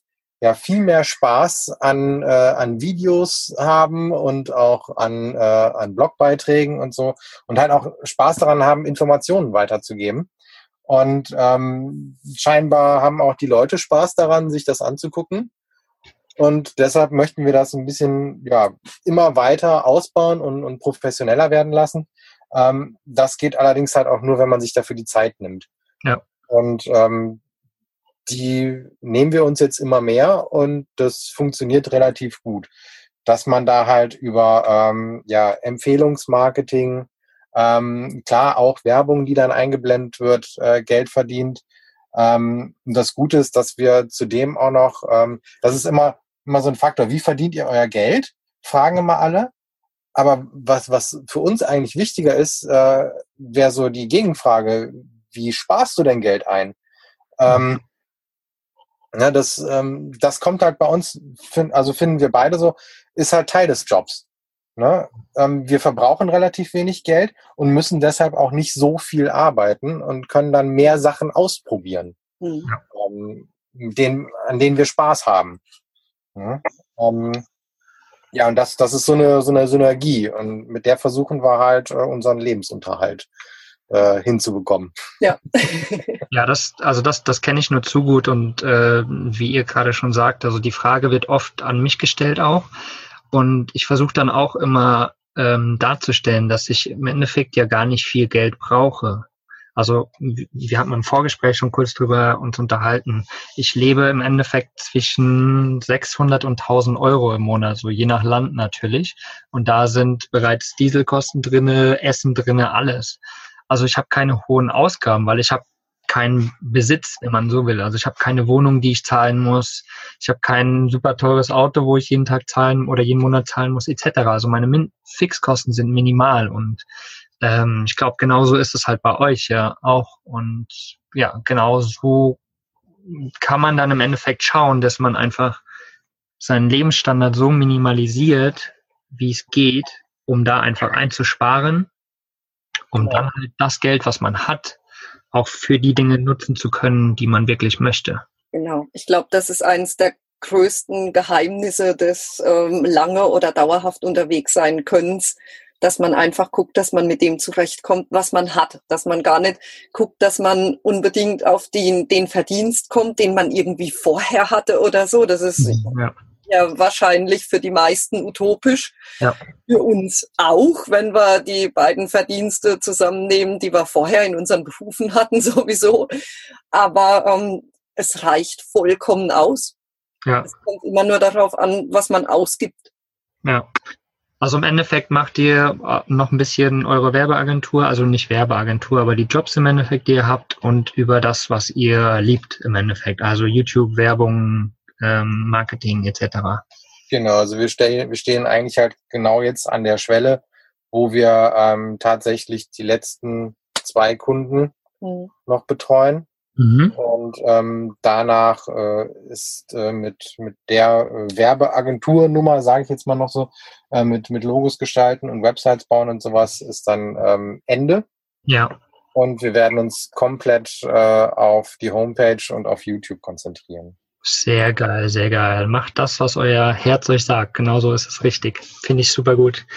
ja viel mehr Spaß an, äh, an Videos haben und auch an, äh, an Blogbeiträgen und so und halt auch Spaß daran haben, Informationen weiterzugeben. Und ähm, scheinbar haben auch die Leute Spaß daran, sich das anzugucken. Und deshalb möchten wir das ein bisschen ja, immer weiter ausbauen und, und professioneller werden lassen. Ähm, das geht allerdings halt auch nur, wenn man sich dafür die Zeit nimmt. Ja. Und ähm, die nehmen wir uns jetzt immer mehr und das funktioniert relativ gut. Dass man da halt über ähm, ja, Empfehlungsmarketing, ähm, klar auch Werbung, die dann eingeblendet wird, äh, Geld verdient. Ähm, das Gute ist, dass wir zudem auch noch, ähm, das ist immer, immer so ein Faktor. Wie verdient ihr euer Geld? Fragen immer alle. Aber was, was für uns eigentlich wichtiger ist, äh, wäre so die Gegenfrage, wie sparst du dein Geld ein? Ähm, ja, das, ähm, das kommt halt bei uns, find, also finden wir beide so, ist halt Teil des Jobs. Ne? Ähm, wir verbrauchen relativ wenig Geld und müssen deshalb auch nicht so viel arbeiten und können dann mehr Sachen ausprobieren, mhm. ähm, den, an denen wir Spaß haben. Ja, ähm, ja und das, das ist so eine, so eine Synergie. Und mit der versuchen wir halt äh, unseren Lebensunterhalt äh, hinzubekommen. Ja. ja, das, also das, das kenne ich nur zu gut und äh, wie ihr gerade schon sagt, also die Frage wird oft an mich gestellt auch. Und ich versuche dann auch immer ähm, darzustellen, dass ich im Endeffekt ja gar nicht viel Geld brauche. Also wir hatten im Vorgespräch schon kurz drüber uns unterhalten. Ich lebe im Endeffekt zwischen 600 und 1000 Euro im Monat, so je nach Land natürlich. Und da sind bereits Dieselkosten drinne, Essen drinne, alles. Also ich habe keine hohen Ausgaben, weil ich habe keinen Besitz, wenn man so will. Also ich habe keine Wohnung, die ich zahlen muss. Ich habe kein super teures Auto, wo ich jeden Tag zahlen oder jeden Monat zahlen muss, etc. Also meine Min Fixkosten sind minimal und ähm, ich glaube, genauso ist es halt bei euch ja auch. Und ja, genau so kann man dann im Endeffekt schauen, dass man einfach seinen Lebensstandard so minimalisiert, wie es geht, um da einfach einzusparen, um dann halt das Geld, was man hat, auch für die Dinge nutzen zu können, die man wirklich möchte. Genau. Ich glaube, das ist eines der größten Geheimnisse des ähm, lange oder dauerhaft unterwegs sein Könnens, dass man einfach guckt, dass man mit dem zurechtkommt, was man hat, dass man gar nicht guckt, dass man unbedingt auf den, den Verdienst kommt, den man irgendwie vorher hatte oder so. Das ist mhm, ja, ja wahrscheinlich für die meisten utopisch. Ja. Für uns auch, wenn wir die beiden Verdienste zusammennehmen, die wir vorher in unseren Berufen hatten, sowieso. Aber ähm, es reicht vollkommen aus. Ja. Es kommt immer nur darauf an, was man ausgibt. Ja. Also im Endeffekt macht ihr äh, noch ein bisschen eure Werbeagentur, also nicht Werbeagentur, aber die Jobs im Endeffekt, die ihr habt und über das, was ihr liebt im Endeffekt, also YouTube, Werbung, ähm, Marketing etc. Genau, also wir, stehen, wir stehen eigentlich halt genau jetzt an der Schwelle, wo wir ähm, tatsächlich die letzten zwei Kunden mhm. noch betreuen. Mhm. Und ähm, danach äh, ist äh, mit, mit der äh, Werbeagenturnummer, sage ich jetzt mal noch so, äh, mit, mit Logos gestalten und Websites bauen und sowas, ist dann ähm, Ende. Ja. Und wir werden uns komplett äh, auf die Homepage und auf YouTube konzentrieren. Sehr geil, sehr geil. Macht das, was euer Herz euch sagt. Genauso ist es richtig. Finde ich super gut.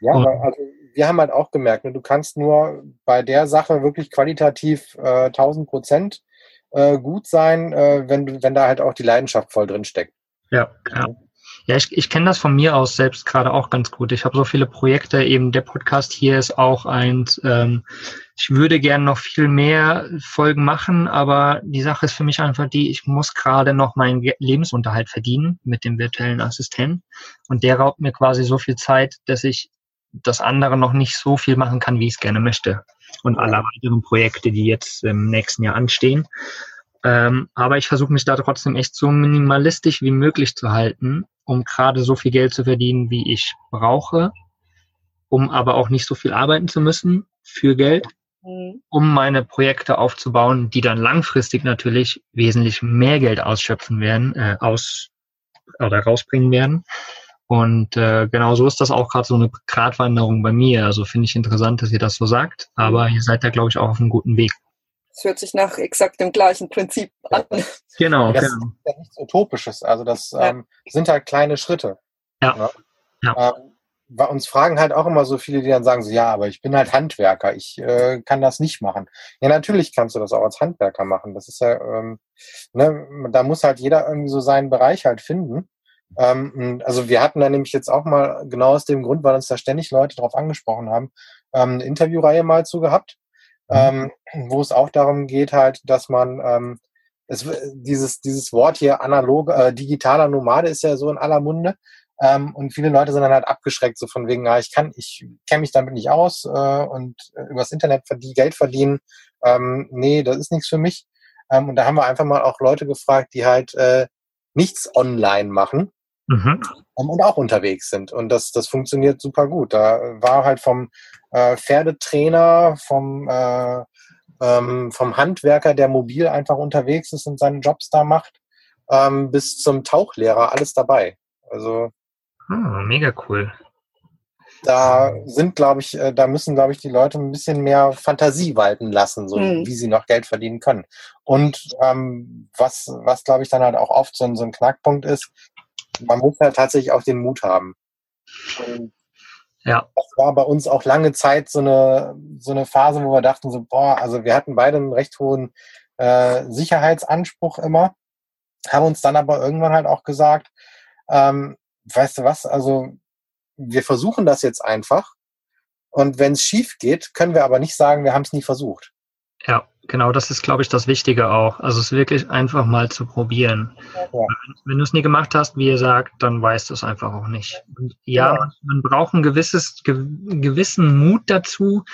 Ja, und, also wir haben halt auch gemerkt, ne, du kannst nur bei der Sache wirklich qualitativ äh, 1000 Prozent äh, gut sein, äh, wenn, wenn da halt auch die Leidenschaft voll drin steckt. Ja, ja. Ja, ich, ich kenne das von mir aus selbst gerade auch ganz gut. Ich habe so viele Projekte, eben der Podcast hier ist auch eins. Ähm, ich würde gerne noch viel mehr Folgen machen, aber die Sache ist für mich einfach die, ich muss gerade noch meinen Lebensunterhalt verdienen mit dem virtuellen Assistenten. Und der raubt mir quasi so viel Zeit, dass ich das andere noch nicht so viel machen kann, wie ich es gerne möchte. Und alle weiteren Projekte, die jetzt im nächsten Jahr anstehen. Ähm, aber ich versuche mich da trotzdem echt so minimalistisch wie möglich zu halten, um gerade so viel Geld zu verdienen, wie ich brauche, um aber auch nicht so viel arbeiten zu müssen für Geld, mhm. um meine Projekte aufzubauen, die dann langfristig natürlich wesentlich mehr Geld ausschöpfen werden, äh, aus oder rausbringen werden. Und äh, genau so ist das auch gerade so eine Gratwanderung bei mir. Also finde ich interessant, dass ihr das so sagt, aber ihr seid da, glaube ich, auch auf einem guten Weg. Das hört sich nach exakt dem gleichen Prinzip an. Genau. Das genau. ist ja nichts Utopisches. Also das ja. ähm, sind halt kleine Schritte. Ja. Ne? ja. Ähm, bei uns fragen halt auch immer so viele, die dann sagen so, ja, aber ich bin halt Handwerker, ich äh, kann das nicht machen. Ja, natürlich kannst du das auch als Handwerker machen. Das ist ja, ähm, ne, da muss halt jeder irgendwie so seinen Bereich halt finden. Ähm, also wir hatten da nämlich jetzt auch mal genau aus dem Grund, weil uns da ständig Leute drauf angesprochen haben, ähm, eine Interviewreihe mal zu gehabt. Ähm, wo es auch darum geht halt, dass man ähm, es, dieses dieses Wort hier analog äh, digitaler Nomade ist ja so in aller Munde. Ähm, und viele Leute sind dann halt abgeschreckt so von wegen, ja ich kann ich kenne mich damit nicht aus äh, und äh, übers Internet verdien, Geld verdienen, ähm, nee das ist nichts für mich. Ähm, und da haben wir einfach mal auch Leute gefragt, die halt äh, nichts online machen mhm. Ähm, und auch unterwegs sind. Und das, das funktioniert super gut. Da war halt vom äh, Pferdetrainer, vom, äh, ähm, vom Handwerker, der mobil einfach unterwegs ist und seine Jobs da macht, ähm, bis zum Tauchlehrer, alles dabei. Also ah, mega cool. Da sind, glaube ich, äh, da müssen, glaube ich, die Leute ein bisschen mehr Fantasie walten lassen, so mhm. wie sie noch Geld verdienen können. Und ähm, was, was glaube ich, dann halt auch oft so, so ein Knackpunkt ist, man muss halt tatsächlich auch den Mut haben. Und ja. Das war bei uns auch lange Zeit so eine, so eine Phase, wo wir dachten so, boah, also wir hatten beide einen recht hohen äh, Sicherheitsanspruch immer, haben uns dann aber irgendwann halt auch gesagt, ähm, weißt du was, also wir versuchen das jetzt einfach und wenn es schief geht, können wir aber nicht sagen, wir haben es nie versucht. Ja, genau, das ist, glaube ich, das Wichtige auch. Also es wirklich einfach mal zu probieren. Ja. Wenn du es nie gemacht hast, wie ihr sagt, dann weißt du es einfach auch nicht. Und ja, ja. Man, man, braucht ein gewisses, ge, gewissen Mut dazu,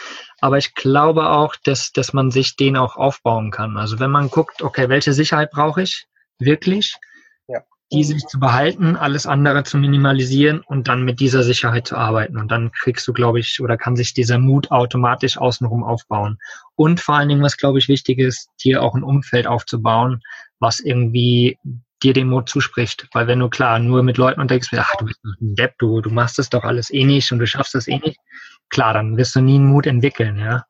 aber ich glaube auch, dass, dass man sich den auch aufbauen kann. Also wenn man guckt, okay, welche Sicherheit brauche ich wirklich? Die sich zu behalten, alles andere zu minimalisieren und dann mit dieser Sicherheit zu arbeiten. Und dann kriegst du, glaube ich, oder kann sich dieser Mut automatisch außenrum aufbauen. Und vor allen Dingen, was, glaube ich, wichtig ist, dir auch ein Umfeld aufzubauen, was irgendwie dir den Mut zuspricht. Weil wenn du klar nur mit Leuten unterwegs bist, ach, du bist ein Depp, du, du machst das doch alles eh nicht und du schaffst das eh nicht, klar, dann wirst du nie einen Mut entwickeln, ja.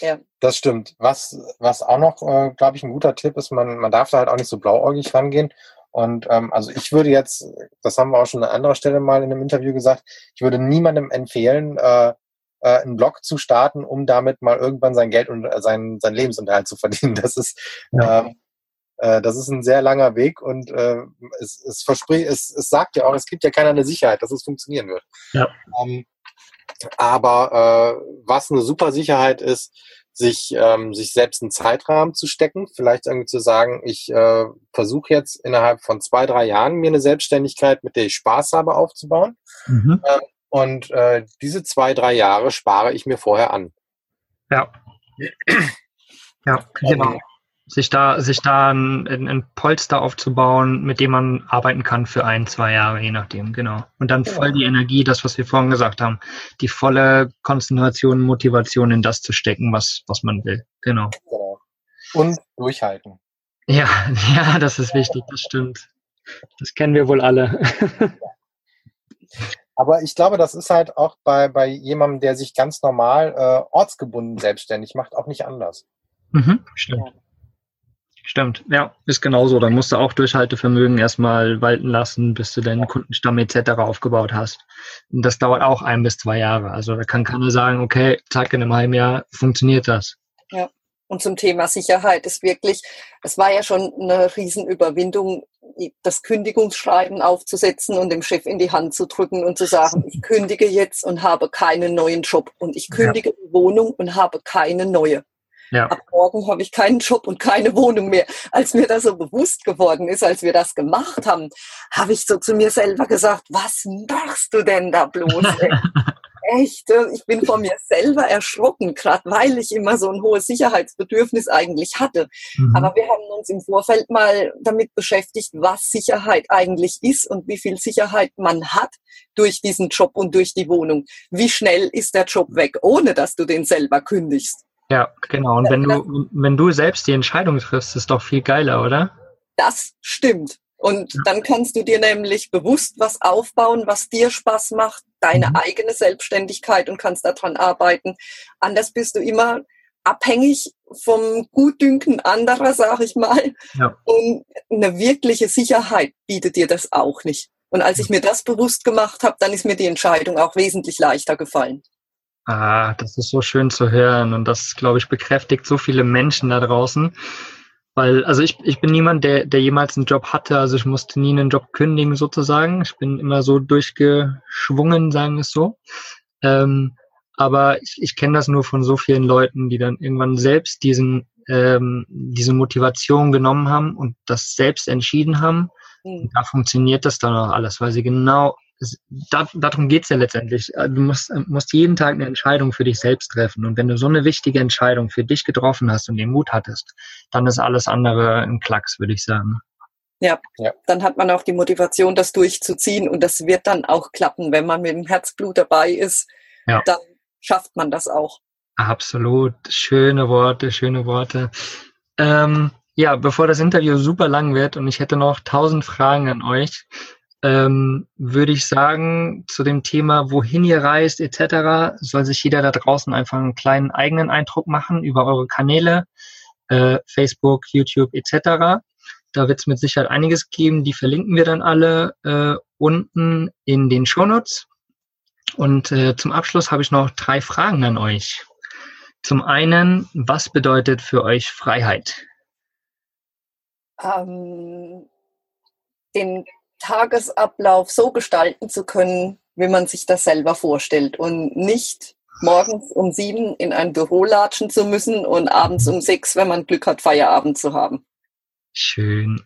Ja. Das stimmt. Was, was auch noch, äh, glaube ich, ein guter Tipp ist, man, man darf da halt auch nicht so blauäugig rangehen. Und ähm, also ich würde jetzt, das haben wir auch schon an anderer Stelle mal in einem Interview gesagt, ich würde niemandem empfehlen, äh, äh, einen Blog zu starten, um damit mal irgendwann sein Geld und äh, sein, sein Lebensunterhalt zu verdienen. Das ist, ja. ähm, äh, das ist ein sehr langer Weg und äh, es, es verspricht, es, es sagt ja auch, es gibt ja keine Sicherheit, dass es funktionieren wird. Ja. Ähm, aber äh, was eine super Sicherheit ist, sich, ähm, sich selbst einen Zeitrahmen zu stecken, vielleicht irgendwie zu sagen, ich äh, versuche jetzt innerhalb von zwei, drei Jahren mir eine Selbstständigkeit, mit der ich Spaß habe, aufzubauen. Mhm. Ähm, und äh, diese zwei, drei Jahre spare ich mir vorher an. Ja. Ja, genau. Sich da, sich da ein, ein, Polster aufzubauen, mit dem man arbeiten kann für ein, zwei Jahre, je nachdem, genau. Und dann voll die Energie, das, was wir vorhin gesagt haben, die volle Konzentration, Motivation in das zu stecken, was, was man will, genau. genau. Und durchhalten. Ja, ja, das ist wichtig, das stimmt. Das kennen wir wohl alle. Aber ich glaube, das ist halt auch bei, bei jemandem, der sich ganz normal äh, ortsgebunden selbstständig macht, auch nicht anders. Mhm, stimmt. Stimmt, ja, ist genauso. Da musst du auch Durchhaltevermögen erstmal walten lassen, bis du deinen Kundenstamm etc. aufgebaut hast. Und das dauert auch ein bis zwei Jahre. Also da kann keiner sagen, okay, zack, in einem halben Jahr funktioniert das. Ja. Und zum Thema Sicherheit ist wirklich, es war ja schon eine Riesenüberwindung, das Kündigungsschreiben aufzusetzen und dem Chef in die Hand zu drücken und zu sagen, ich kündige jetzt und habe keinen neuen Job und ich kündige ja. die Wohnung und habe keine neue. Ja. Ab morgen habe ich keinen Job und keine Wohnung mehr. Als mir das so bewusst geworden ist, als wir das gemacht haben, habe ich so zu mir selber gesagt, was machst du denn da bloß? Echt, ich bin von mir selber erschrocken, gerade weil ich immer so ein hohes Sicherheitsbedürfnis eigentlich hatte. Mhm. Aber wir haben uns im Vorfeld mal damit beschäftigt, was Sicherheit eigentlich ist und wie viel Sicherheit man hat durch diesen Job und durch die Wohnung. Wie schnell ist der Job weg, ohne dass du den selber kündigst? Ja, genau. Und wenn du, wenn du selbst die Entscheidung triffst, ist doch viel geiler, oder? Das stimmt. Und dann kannst du dir nämlich bewusst was aufbauen, was dir Spaß macht, deine mhm. eigene Selbstständigkeit und kannst daran arbeiten. Anders bist du immer abhängig vom Gutdünken anderer, sag ich mal. Ja. Und eine wirkliche Sicherheit bietet dir das auch nicht. Und als ich mir das bewusst gemacht habe, dann ist mir die Entscheidung auch wesentlich leichter gefallen. Ah, das ist so schön zu hören und das, glaube ich, bekräftigt so viele Menschen da draußen. Weil, also ich, ich bin niemand, der, der jemals einen Job hatte, also ich musste nie einen Job kündigen sozusagen. Ich bin immer so durchgeschwungen, sagen wir es so. Ähm, aber ich, ich kenne das nur von so vielen Leuten, die dann irgendwann selbst diesen, ähm, diese Motivation genommen haben und das selbst entschieden haben. Mhm. Und da funktioniert das dann auch alles, weil sie genau da, darum geht's ja letztendlich. Äh, du musst, äh, musst jeden Tag eine Entscheidung für dich selbst treffen. Und wenn du so eine wichtige Entscheidung für dich getroffen hast und den Mut hattest, dann ist alles andere ein Klacks, würde ich sagen. Ja, ja, dann hat man auch die Motivation, das durchzuziehen. Und das wird dann auch klappen. Wenn man mit dem Herzblut dabei ist, ja. dann schafft man das auch. Absolut. Schöne Worte, schöne Worte. Ähm, ja, bevor das Interview super lang wird und ich hätte noch tausend Fragen an euch, ähm, würde ich sagen, zu dem Thema, wohin ihr reist etc., soll sich jeder da draußen einfach einen kleinen eigenen Eindruck machen über eure Kanäle, äh, Facebook, YouTube etc. Da wird es mit Sicherheit einiges geben, die verlinken wir dann alle äh, unten in den Shownotes. Und äh, zum Abschluss habe ich noch drei Fragen an euch. Zum einen, was bedeutet für euch Freiheit? Ähm, den Tagesablauf so gestalten zu können, wie man sich das selber vorstellt und nicht morgens um sieben in ein Büro latschen zu müssen und abends um sechs, wenn man Glück hat, Feierabend zu haben. Schön.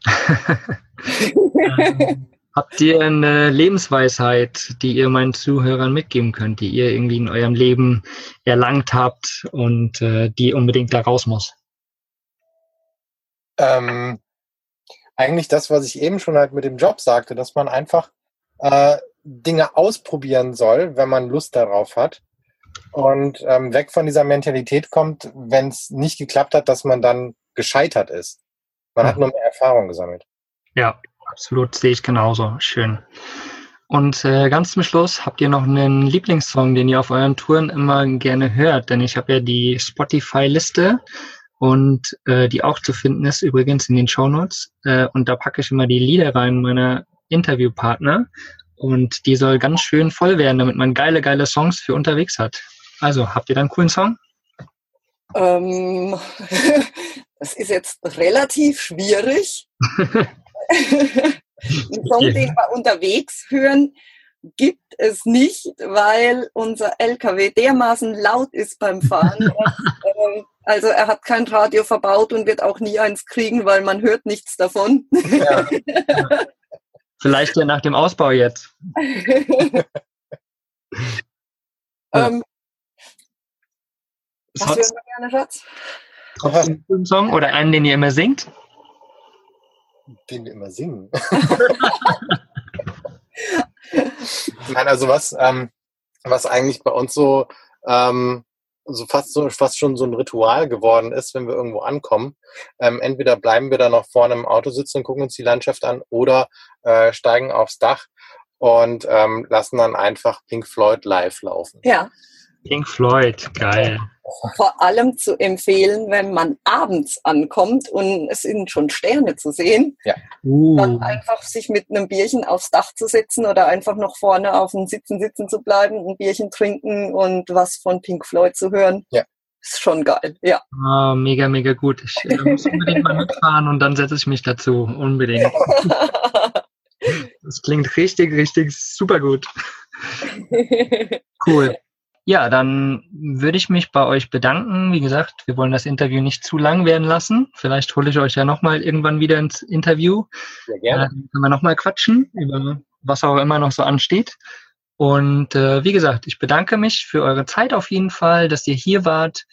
ähm, habt ihr eine Lebensweisheit, die ihr meinen Zuhörern mitgeben könnt, die ihr irgendwie in eurem Leben erlangt habt und äh, die unbedingt da raus muss? Ähm, eigentlich das, was ich eben schon halt mit dem Job sagte, dass man einfach äh, Dinge ausprobieren soll, wenn man Lust darauf hat. Und ähm, weg von dieser Mentalität kommt, wenn es nicht geklappt hat, dass man dann gescheitert ist. Man mhm. hat nur mehr Erfahrung gesammelt. Ja, absolut, sehe ich genauso. Schön. Und äh, ganz zum Schluss, habt ihr noch einen Lieblingssong, den ihr auf euren Touren immer gerne hört? Denn ich habe ja die Spotify-Liste und äh, die auch zu finden ist übrigens in den Shownotes. Äh, und da packe ich immer die Lieder rein meiner Interviewpartner. Und die soll ganz schön voll werden, damit man geile, geile Songs für unterwegs hat. Also, habt ihr da einen coolen Song? Ähm, das ist jetzt relativ schwierig. Einen Song, den wir unterwegs hören, gibt es nicht, weil unser LKW dermaßen laut ist beim Fahren. Äh, also er hat kein Radio verbaut und wird auch nie eins kriegen, weil man hört nichts davon. Ja. Vielleicht ja nach dem Ausbau jetzt. ähm, was hören wir gerne, Schatz? Einen Song oder einen, den ihr immer singt? Den wir immer singen. Nein, also was, ähm, was eigentlich bei uns so, ähm, so fast so fast schon so ein Ritual geworden ist, wenn wir irgendwo ankommen. Ähm, entweder bleiben wir da noch vorne im Auto sitzen und gucken uns die Landschaft an oder äh, steigen aufs Dach und ähm, lassen dann einfach Pink Floyd live laufen. Ja. Pink Floyd, geil. Vor allem zu empfehlen, wenn man abends ankommt und es sind schon Sterne zu sehen, ja. uh. dann einfach sich mit einem Bierchen aufs Dach zu setzen oder einfach noch vorne auf dem Sitzen sitzen zu bleiben, ein Bierchen trinken und was von Pink Floyd zu hören. Ja. Ist schon geil, ja. Oh, mega, mega gut. Ich äh, muss unbedingt mal mitfahren und dann setze ich mich dazu. Unbedingt. das klingt richtig, richtig super gut. Cool. Ja, dann würde ich mich bei euch bedanken. Wie gesagt, wir wollen das Interview nicht zu lang werden lassen. Vielleicht hole ich euch ja nochmal irgendwann wieder ins Interview. Sehr gerne. Dann können wir nochmal quatschen über was auch immer noch so ansteht. Und äh, wie gesagt, ich bedanke mich für eure Zeit auf jeden Fall, dass ihr hier wart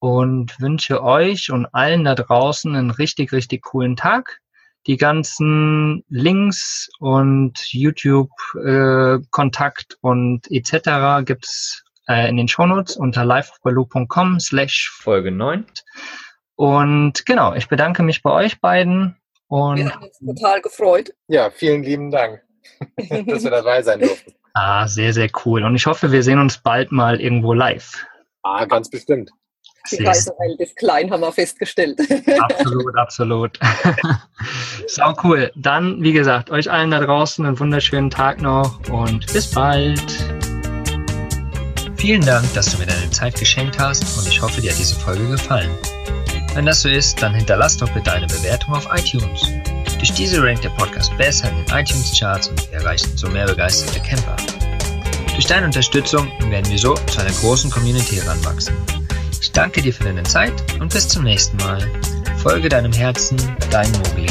und wünsche euch und allen da draußen einen richtig, richtig coolen Tag. Die ganzen Links und YouTube-Kontakt äh, und etc. gibt's äh, in den Shownotes unter liveofbaloo.com slash Folge 9. Und genau, ich bedanke mich bei euch beiden. Und wir haben uns total gefreut. Ja, vielen lieben Dank, dass wir dabei sein durften. Ah, sehr, sehr cool. Und ich hoffe, wir sehen uns bald mal irgendwo live. Ah, ganz bestimmt. Die Reisewelt ist klein, haben wir festgestellt. Absolut, absolut. Sau cool. Dann, wie gesagt, euch allen da draußen einen wunderschönen Tag noch und bis bald. Vielen Dank, dass du mir deine Zeit geschenkt hast und ich hoffe, dir hat diese Folge gefallen. Wenn das so ist, dann hinterlass doch bitte eine Bewertung auf iTunes. Durch diese rankt der Podcast besser in den iTunes-Charts und wir erreichen so mehr begeisterte Camper. Durch deine Unterstützung werden wir so zu einer großen Community heranwachsen. Ich danke dir für deine Zeit und bis zum nächsten Mal. Folge deinem Herzen, dein Mogli.